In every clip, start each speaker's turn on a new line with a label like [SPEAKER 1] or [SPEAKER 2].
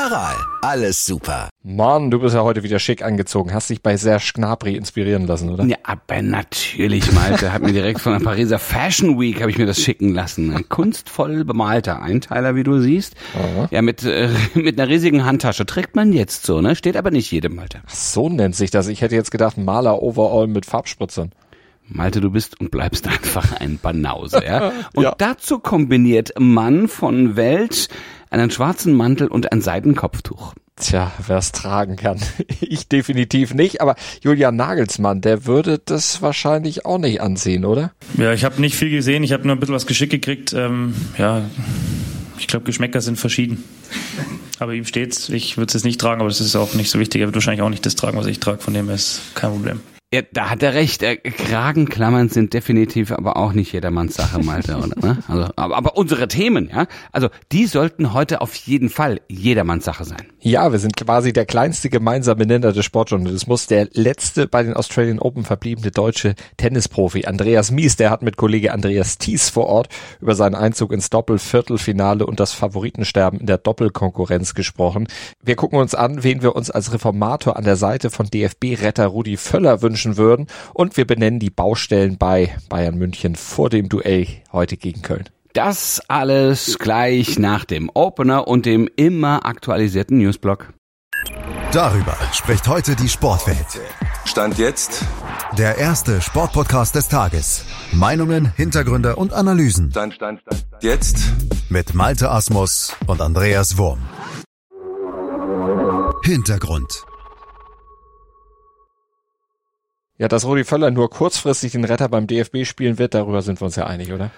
[SPEAKER 1] Aral, alles super.
[SPEAKER 2] Mann, du bist ja heute wieder schick angezogen. Hast dich bei Serge Gnabry inspirieren lassen, oder?
[SPEAKER 3] Ja, aber natürlich, Malte. Hat mir direkt von der Pariser Fashion Week habe ich mir das schicken lassen. Ein kunstvoll bemalter Einteiler, wie du siehst. Aha. Ja, mit, äh, mit einer riesigen Handtasche. Trägt man jetzt so, ne? Steht aber nicht jedem, Malte.
[SPEAKER 2] Ach, so nennt sich das. Ich hätte jetzt gedacht, Maler Overall mit Farbspritzern.
[SPEAKER 3] Malte, du bist und bleibst einfach ein Banause, ja? Und ja. dazu kombiniert Mann von Welt einen schwarzen Mantel und ein Seidenkopftuch.
[SPEAKER 2] Tja, wer es tragen kann. Ich definitiv nicht, aber Julian Nagelsmann, der würde das wahrscheinlich auch nicht anziehen, oder?
[SPEAKER 4] Ja, ich habe nicht viel gesehen, ich habe nur ein bisschen was geschickt gekriegt. Ähm, ja, ich glaube, Geschmäcker sind verschieden. Aber ihm steht's. Ich würde es jetzt nicht tragen, aber das ist auch nicht so wichtig. Er wird wahrscheinlich auch nicht das tragen, was ich trage, von dem ist kein Problem.
[SPEAKER 3] Ja, da hat er recht. Äh, Kragenklammern sind definitiv aber auch nicht jedermanns Sache, Malte, oder? Ne? Also, aber, aber unsere Themen, ja, also die sollten heute auf jeden Fall jedermanns Sache sein.
[SPEAKER 2] Ja, wir sind quasi der kleinste gemeinsame Nenner des Sportjournalismus. Der letzte bei den Australian Open verbliebene deutsche Tennisprofi Andreas Mies, der hat mit Kollege Andreas Thies vor Ort über seinen Einzug ins Doppelviertelfinale und das Favoritensterben in der Doppelkonkurrenz gesprochen. Wir gucken uns an, wen wir uns als Reformator an der Seite von DFB-Retter Rudi Völler wünschen wünschen würden. Und wir benennen die Baustellen bei Bayern München vor dem Duell heute gegen Köln.
[SPEAKER 3] Das alles gleich nach dem Opener und dem immer aktualisierten Newsblock.
[SPEAKER 1] Darüber spricht heute die Sportwelt.
[SPEAKER 5] Stand jetzt
[SPEAKER 1] der erste Sportpodcast des Tages. Meinungen, Hintergründe und Analysen.
[SPEAKER 5] Stand, stand, stand, jetzt
[SPEAKER 1] mit Malte Asmus und Andreas Wurm. Hintergrund.
[SPEAKER 2] Ja, dass Rudi Völler nur kurzfristig den Retter beim DFB spielen wird, darüber sind wir uns ja einig, oder?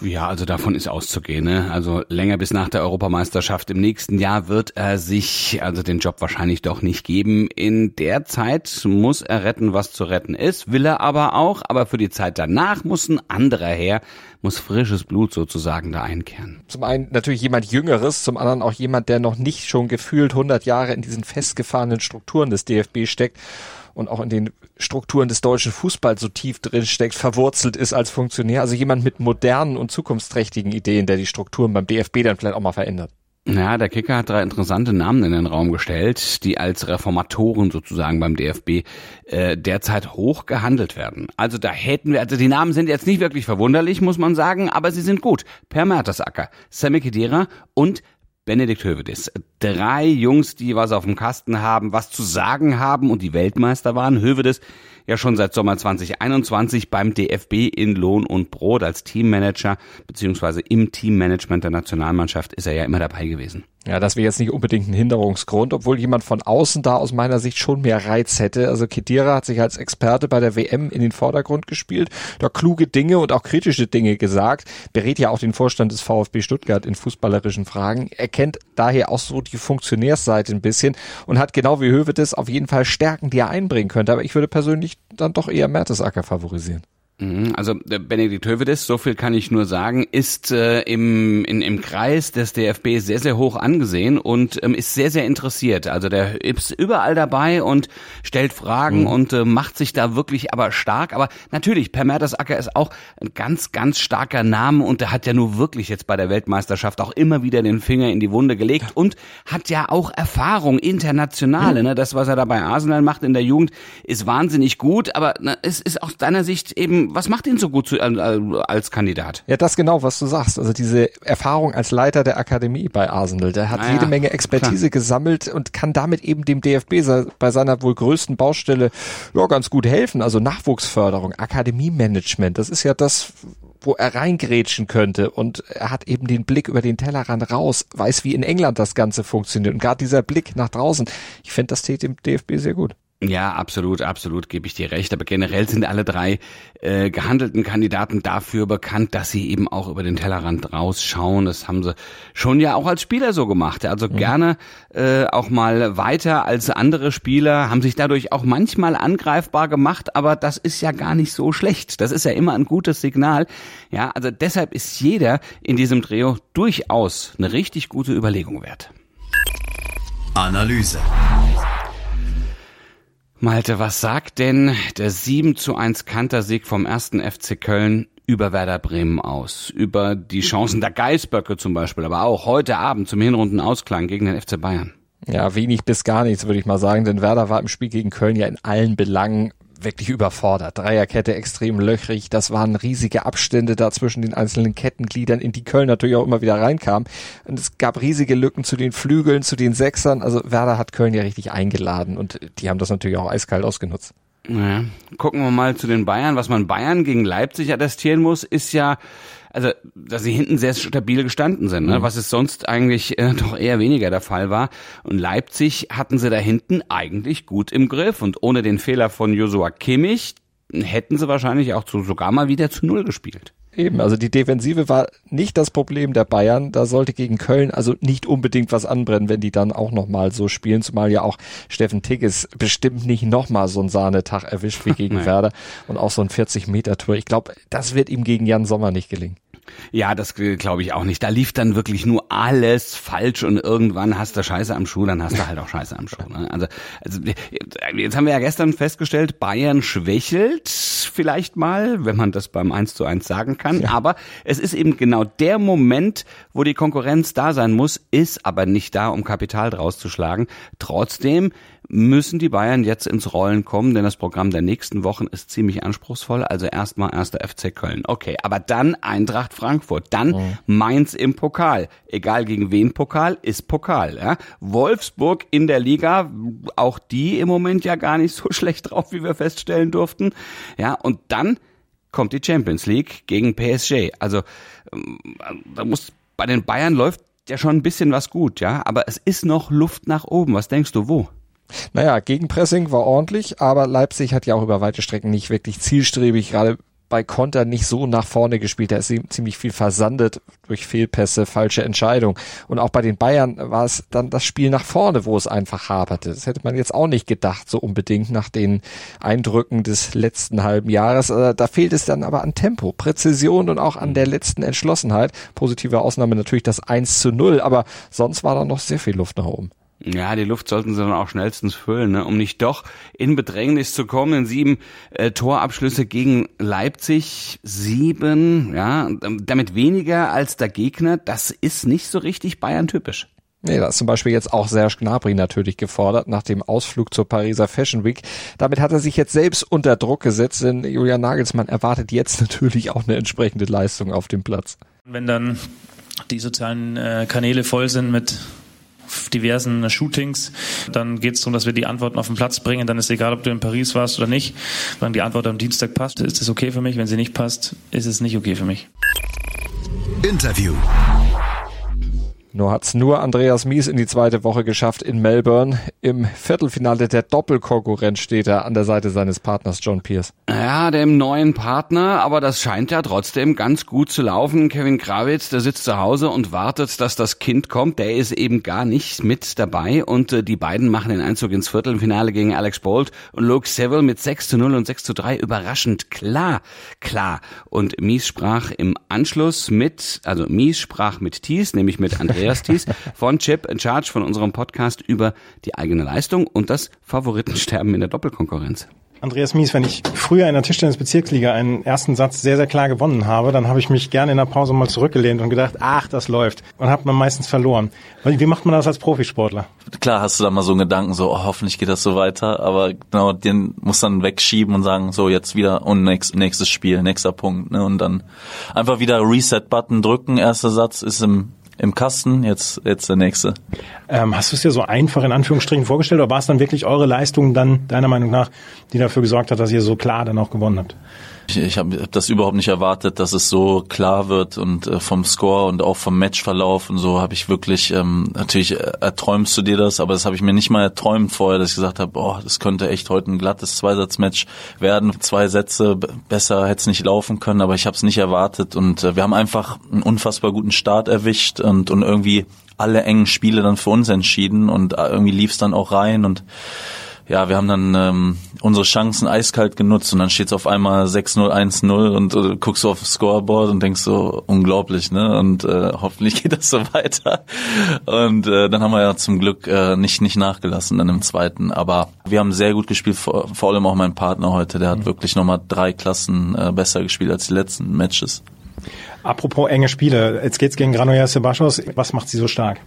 [SPEAKER 3] Ja, also davon ist auszugehen. Ne? Also länger bis nach der Europameisterschaft im nächsten Jahr wird er sich also den Job wahrscheinlich doch nicht geben. In der Zeit muss er retten, was zu retten ist, will er aber auch. Aber für die Zeit danach muss ein anderer her, muss frisches Blut sozusagen da einkehren.
[SPEAKER 2] Zum einen natürlich jemand Jüngeres, zum anderen auch jemand, der noch nicht schon gefühlt 100 Jahre in diesen festgefahrenen Strukturen des DFB steckt und auch in den Strukturen des deutschen Fußballs so tief drin steckt, verwurzelt ist als Funktionär. Also jemand mit modernen und zukunftsträchtigen Ideen, der die Strukturen beim DFB dann vielleicht auch mal verändert.
[SPEAKER 3] Ja, der Kicker hat drei interessante Namen in den Raum gestellt, die als Reformatoren sozusagen beim DFB äh, derzeit hoch gehandelt werden. Also da hätten wir, also die Namen sind jetzt nicht wirklich verwunderlich, muss man sagen, aber sie sind gut. Per Mertesacker, Sammy Kedira und Benedikt Hövedes. Drei Jungs, die was auf dem Kasten haben, was zu sagen haben und die Weltmeister waren. Hövedes ja schon seit Sommer 2021 beim DFB in Lohn und Brot als Teammanager beziehungsweise im Teammanagement der Nationalmannschaft ist er ja immer dabei gewesen.
[SPEAKER 2] Ja, das wäre jetzt nicht unbedingt ein Hinderungsgrund, obwohl jemand von außen da aus meiner Sicht schon mehr Reiz hätte. Also Kedira hat sich als Experte bei der WM in den Vordergrund gespielt, da kluge Dinge und auch kritische Dinge gesagt, berät ja auch den Vorstand des VfB Stuttgart in fußballerischen Fragen, er kennt daher auch so die Funktionärsseite ein bisschen und hat genau wie Hövedes auf jeden Fall Stärken, die er einbringen könnte. Aber ich würde persönlich dann doch eher Mertesacker favorisieren.
[SPEAKER 3] Mhm, also Benedikt Hövedes, so viel kann ich nur sagen, ist äh, im, in, im Kreis des DFB sehr, sehr hoch angesehen und ähm, ist sehr, sehr interessiert. Also der ist überall dabei und stellt Fragen mhm. und äh, macht sich da wirklich aber stark. Aber natürlich, Per Mertesacker ist auch ein ganz, ganz starker Name und der hat ja nur wirklich jetzt bei der Weltmeisterschaft auch immer wieder den Finger in die Wunde gelegt und hat ja auch Erfahrung internationale. Mhm. Ne? Das, was er da bei Arsenal macht in der Jugend, ist wahnsinnig gut, aber ne, es ist aus deiner Sicht eben was macht ihn so gut zu, äh, als Kandidat?
[SPEAKER 2] Ja, das genau, was du sagst. Also diese Erfahrung als Leiter der Akademie bei Arsenal, der hat ah, jede Menge Expertise klar. gesammelt und kann damit eben dem DFB bei seiner wohl größten Baustelle ja, ganz gut helfen. Also Nachwuchsförderung, Akademiemanagement, das ist ja das, wo er reingrätschen könnte. Und er hat eben den Blick über den Tellerrand raus, weiß, wie in England das Ganze funktioniert. Und gerade dieser Blick nach draußen, ich finde, das täte dem DFB sehr gut.
[SPEAKER 3] Ja, absolut, absolut, gebe ich dir recht. Aber generell sind alle drei äh, gehandelten Kandidaten dafür bekannt, dass sie eben auch über den Tellerrand rausschauen. Das haben sie schon ja auch als Spieler so gemacht. Also mhm. gerne äh, auch mal weiter als andere Spieler, haben sich dadurch auch manchmal angreifbar gemacht, aber das ist ja gar nicht so schlecht. Das ist ja immer ein gutes Signal. Ja, also deshalb ist jeder in diesem Trio durchaus eine richtig gute Überlegung wert.
[SPEAKER 1] Analyse.
[SPEAKER 3] Malte, was sagt denn der 7 zu 1 Kantersieg vom ersten FC Köln über Werder Bremen aus? Über die Chancen der Geißböcke zum Beispiel, aber auch heute Abend zum Hinrundenausklang gegen den FC Bayern?
[SPEAKER 2] Ja, wenig bis gar nichts, würde ich mal sagen, denn Werder war im Spiel gegen Köln ja in allen Belangen wirklich überfordert. Dreierkette extrem löchrig. Das waren riesige Abstände da zwischen den einzelnen Kettengliedern, in die Köln natürlich auch immer wieder reinkam. Und es gab riesige Lücken zu den Flügeln, zu den Sechsern. Also Werder hat Köln ja richtig eingeladen und die haben das natürlich auch eiskalt ausgenutzt.
[SPEAKER 3] Ja. Gucken wir mal zu den Bayern. Was man Bayern gegen Leipzig attestieren muss, ist ja, also dass sie hinten sehr stabil gestanden sind, ne? Mhm. was es sonst eigentlich äh, doch eher weniger der Fall war. Und Leipzig hatten sie da hinten eigentlich gut im Griff und ohne den Fehler von Joshua Kimmich hätten sie wahrscheinlich auch zu, sogar mal wieder zu Null gespielt.
[SPEAKER 2] Eben, also die Defensive war nicht das Problem der Bayern. Da sollte gegen Köln also nicht unbedingt was anbrennen, wenn die dann auch nochmal so spielen, zumal ja auch Steffen Tigges bestimmt nicht nochmal so einen Sahnetag erwischt wie gegen Werder und auch so ein 40-Meter-Tour. Ich glaube, das wird ihm gegen Jan Sommer nicht gelingen.
[SPEAKER 3] Ja, das glaube ich auch nicht. Da lief dann wirklich nur alles falsch und irgendwann hast du Scheiße am Schuh, dann hast du halt auch Scheiße am Schuh. Ne? Also, also jetzt haben wir ja gestern festgestellt, Bayern schwächelt vielleicht mal, wenn man das beim 1 zu 1 sagen kann. Ja. Aber es ist eben genau der Moment, wo die Konkurrenz da sein muss, ist aber nicht da, um Kapital draus zu schlagen. Trotzdem müssen die Bayern jetzt ins Rollen kommen, denn das Programm der nächsten Wochen ist ziemlich anspruchsvoll. Also erstmal erster FC Köln. Okay, aber dann Eintracht Frankfurt, dann oh. Mainz im Pokal. Egal gegen wen Pokal, ist Pokal. Ja? Wolfsburg in der Liga, auch die im Moment ja gar nicht so schlecht drauf, wie wir feststellen durften. Ja, und dann kommt die Champions League gegen PSG. Also ähm, da muss bei den Bayern läuft ja schon ein bisschen was gut, ja, aber es ist noch Luft nach oben. Was denkst du, wo?
[SPEAKER 2] Naja, Gegenpressing war ordentlich, aber Leipzig hat ja auch über weite Strecken nicht wirklich zielstrebig, gerade bei Konter nicht so nach vorne gespielt. Da ist ziemlich viel versandet durch Fehlpässe, falsche Entscheidung. Und auch bei den Bayern war es dann das Spiel nach vorne, wo es einfach haperte. Das hätte man jetzt auch nicht gedacht, so unbedingt nach den Eindrücken des letzten halben Jahres. Äh, da fehlt es dann aber an Tempo, Präzision und auch an der letzten Entschlossenheit. Positive Ausnahme natürlich das 1 zu 0, aber sonst war da noch sehr viel Luft nach oben.
[SPEAKER 3] Ja, die Luft sollten sie dann auch schnellstens füllen, ne? um nicht doch in Bedrängnis zu kommen. Sieben äh, Torabschlüsse gegen Leipzig, sieben, ja, damit weniger als der Gegner. Das ist nicht so richtig Bayern-typisch.
[SPEAKER 2] Nee, da ist zum Beispiel jetzt auch Serge Gnabry natürlich gefordert nach dem Ausflug zur Pariser Fashion Week. Damit hat er sich jetzt selbst unter Druck gesetzt, denn Julian Nagelsmann erwartet jetzt natürlich auch eine entsprechende Leistung auf dem Platz.
[SPEAKER 4] Wenn dann die sozialen äh, Kanäle voll sind mit diversen Shootings. Dann geht es darum, dass wir die Antworten auf den Platz bringen. Dann ist egal, ob du in Paris warst oder nicht. Wenn die Antwort am Dienstag passt, ist es okay für mich. Wenn sie nicht passt, ist es nicht okay für mich.
[SPEAKER 1] Interview.
[SPEAKER 2] Nur hat's nur Andreas Mies in die zweite Woche geschafft in Melbourne. Im Viertelfinale der Doppelkonkurrenz steht er an der Seite seines Partners John Pierce.
[SPEAKER 3] Ja, dem neuen Partner, aber das scheint ja trotzdem ganz gut zu laufen. Kevin Krawitz, der sitzt zu Hause und wartet, dass das Kind kommt. Der ist eben gar nicht mit dabei und äh, die beiden machen den Einzug ins Viertelfinale gegen Alex Bolt und Luke Seville mit 6 zu 0 und 6 zu 3 überraschend klar, klar. Und Mies sprach im Anschluss mit, also Mies sprach mit Thies, nämlich mit Andreas Andreas Thies von Chip in Charge von unserem Podcast über die eigene Leistung und das Favoritensterben in der Doppelkonkurrenz.
[SPEAKER 6] Andreas Mies, wenn ich früher in der Tischtennis-Bezirksliga einen ersten Satz sehr, sehr klar gewonnen habe, dann habe ich mich gerne in der Pause mal zurückgelehnt und gedacht, ach, das läuft. Und habe man meistens verloren. Wie macht man das als Profisportler?
[SPEAKER 7] Klar hast du da mal so einen Gedanken, so oh, hoffentlich geht das so weiter, aber genau den muss dann wegschieben und sagen, so jetzt wieder und nächst, nächstes Spiel, nächster Punkt. Ne? Und dann einfach wieder Reset-Button drücken, erster Satz ist im im Kasten, jetzt, jetzt der nächste.
[SPEAKER 6] Ähm, hast du es dir so einfach in Anführungsstrichen vorgestellt oder war es dann wirklich eure Leistung dann deiner Meinung nach, die dafür gesorgt hat, dass ihr so klar dann auch gewonnen habt?
[SPEAKER 7] Ich, ich habe das überhaupt nicht erwartet, dass es so klar wird und äh, vom Score und auch vom Matchverlauf und so habe ich wirklich, ähm, natürlich äh, erträumst du dir das, aber das habe ich mir nicht mal erträumt vorher, dass ich gesagt habe, oh, das könnte echt heute ein glattes Zweisatzmatch werden. Zwei Sätze, besser hätte es nicht laufen können, aber ich habe es nicht erwartet und äh, wir haben einfach einen unfassbar guten Start erwischt und, und irgendwie alle engen Spiele dann für uns entschieden und äh, irgendwie lief es dann auch rein und ja, wir haben dann ähm, unsere Chancen eiskalt genutzt und dann steht es auf einmal 6-0, 1-0 und äh, guckst du auf das Scoreboard und denkst so, unglaublich, ne? Und äh, hoffentlich geht das so weiter. Und äh, dann haben wir ja zum Glück äh, nicht, nicht nachgelassen dann im zweiten. Aber wir haben sehr gut gespielt, vor, vor allem auch mein Partner heute, der hat mhm. wirklich nochmal drei Klassen äh, besser gespielt als die letzten Matches.
[SPEAKER 6] Apropos enge Spiele, jetzt geht's gegen Granollers Sebastos. Was macht sie so stark?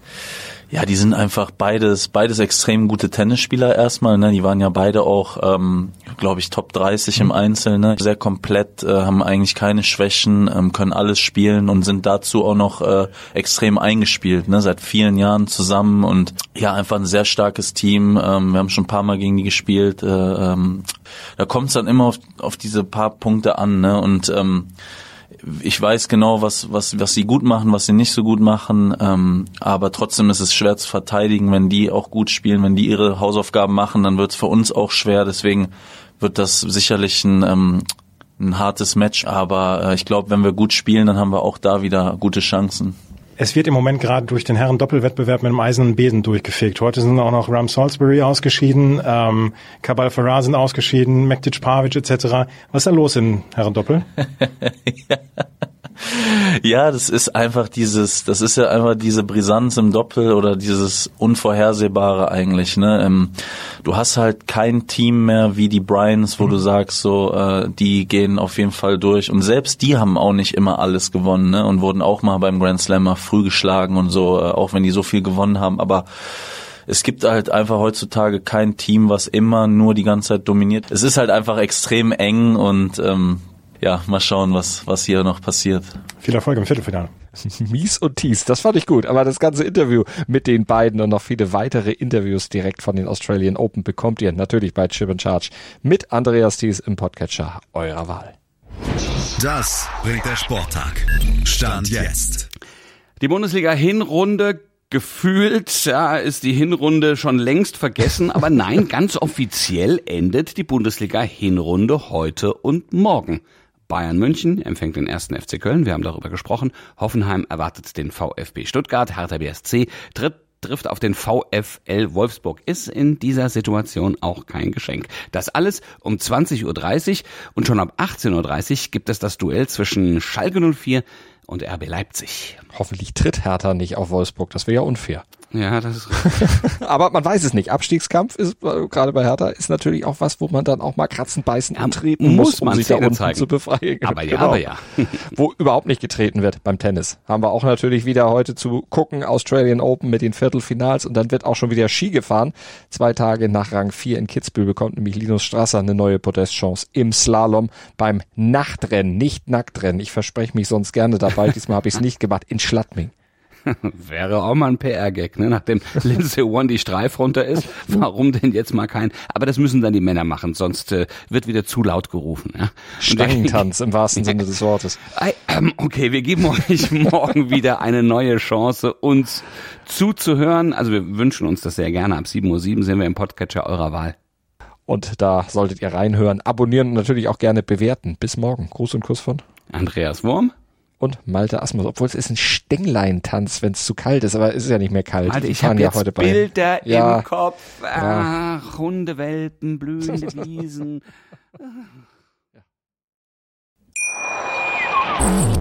[SPEAKER 7] Ja, die sind einfach beides, beides extrem gute Tennisspieler erstmal. Ne? Die waren ja beide auch, ähm, glaube ich, Top 30 im Einzel. Ne? Sehr komplett, äh, haben eigentlich keine Schwächen, ähm, können alles spielen und sind dazu auch noch äh, extrem eingespielt. Ne? Seit vielen Jahren zusammen und ja, einfach ein sehr starkes Team. Ähm, wir haben schon ein paar Mal gegen die gespielt. Äh, ähm, da kommt es dann immer auf, auf diese paar Punkte an. Ne? Und ähm, ich weiß genau, was, was, was sie gut machen, was sie nicht so gut machen, ähm, aber trotzdem ist es schwer zu verteidigen, wenn die auch gut spielen, wenn die ihre Hausaufgaben machen, dann wird es für uns auch schwer, deswegen wird das sicherlich ein, ähm, ein hartes Match, aber äh, ich glaube, wenn wir gut spielen, dann haben wir auch da wieder gute Chancen.
[SPEAKER 6] Es wird im Moment gerade durch den Herren Doppelwettbewerb mit dem eisernen Besen durchgefegt. Heute sind auch noch Ram Salisbury ausgeschieden, ähm, Kabal Farah sind ausgeschieden, Mektic Pavic etc. Was ist da los in Herren Doppel?
[SPEAKER 7] ja. Ja, das ist einfach dieses, das ist ja einfach diese Brisanz im Doppel oder dieses Unvorhersehbare eigentlich. Ne? Ähm, du hast halt kein Team mehr wie die Bryans, wo mhm. du sagst, so äh, die gehen auf jeden Fall durch. Und selbst die haben auch nicht immer alles gewonnen ne? und wurden auch mal beim Grand Slammer früh geschlagen und so, äh, auch wenn die so viel gewonnen haben. Aber es gibt halt einfach heutzutage kein Team, was immer nur die ganze Zeit dominiert. Es ist halt einfach extrem eng und ähm, ja, mal schauen, was, was hier noch passiert.
[SPEAKER 6] Viel Erfolg im Viertelfinale.
[SPEAKER 2] Mies und Tees, das fand ich gut. Aber das ganze Interview mit den beiden und noch viele weitere Interviews direkt von den Australian Open bekommt ihr natürlich bei Chip and Charge mit Andreas Thies im Podcatcher eurer Wahl.
[SPEAKER 1] Das bringt der Sporttag. Stand jetzt.
[SPEAKER 3] Die Bundesliga-Hinrunde gefühlt ja, ist die Hinrunde schon längst vergessen, aber nein, ganz offiziell endet die Bundesliga-Hinrunde heute und morgen. Bayern München empfängt den ersten FC Köln, wir haben darüber gesprochen. Hoffenheim erwartet den VfB Stuttgart, Hertha BSC tritt trifft auf den VfL Wolfsburg. Ist in dieser Situation auch kein Geschenk. Das alles um 20.30 Uhr und schon ab 18.30 Uhr gibt es das Duell zwischen Schalke 04 und RB Leipzig.
[SPEAKER 2] Hoffentlich tritt Hertha nicht auf Wolfsburg, das wäre ja unfair.
[SPEAKER 3] Ja, das ist
[SPEAKER 2] Aber man weiß es nicht. Abstiegskampf ist äh, gerade bei Hertha ist natürlich auch was, wo man dann auch mal kratzen, beißen ja, treten muss, um sich da unten zeigen. zu befreien.
[SPEAKER 3] Aber ja, genau. aber ja.
[SPEAKER 2] wo überhaupt nicht getreten wird beim Tennis. Haben wir auch natürlich wieder heute zu gucken, Australian Open mit den Viertelfinals und dann wird auch schon wieder Ski gefahren. Zwei Tage nach Rang 4 in Kitzbühel bekommt nämlich Linus Strasser eine neue Podestchance im Slalom beim Nachtrennen, nicht Nacktrennen. Ich verspreche mich sonst gerne dabei. Diesmal habe ich es nicht gemacht in Schlattming.
[SPEAKER 3] Wäre auch mal ein PR-Gag, ne? Nachdem Lindsay One die Streif runter ist, warum denn jetzt mal kein? Aber das müssen dann die Männer machen, sonst äh, wird wieder zu laut gerufen. Ja?
[SPEAKER 2] Stangentanz im wahrsten Sinne des Wortes.
[SPEAKER 3] Ähm, okay, wir geben euch morgen wieder eine neue Chance, uns zuzuhören. Also wir wünschen uns das sehr gerne. Ab 7.07 Uhr sind wir im Podcatcher eurer Wahl.
[SPEAKER 2] Und da solltet ihr reinhören, abonnieren und natürlich auch gerne bewerten. Bis morgen. Gruß und Kuss von
[SPEAKER 3] Andreas Wurm
[SPEAKER 2] und Malte Asmus, obwohl es ist ein Stänglein-Tanz, wenn es zu kalt ist, aber es ist ja nicht mehr kalt.
[SPEAKER 3] Alter, ich habe ja jetzt Bilder bei. Ja. im Kopf. Ach, ja. Hundewelpen, blühende Wiesen.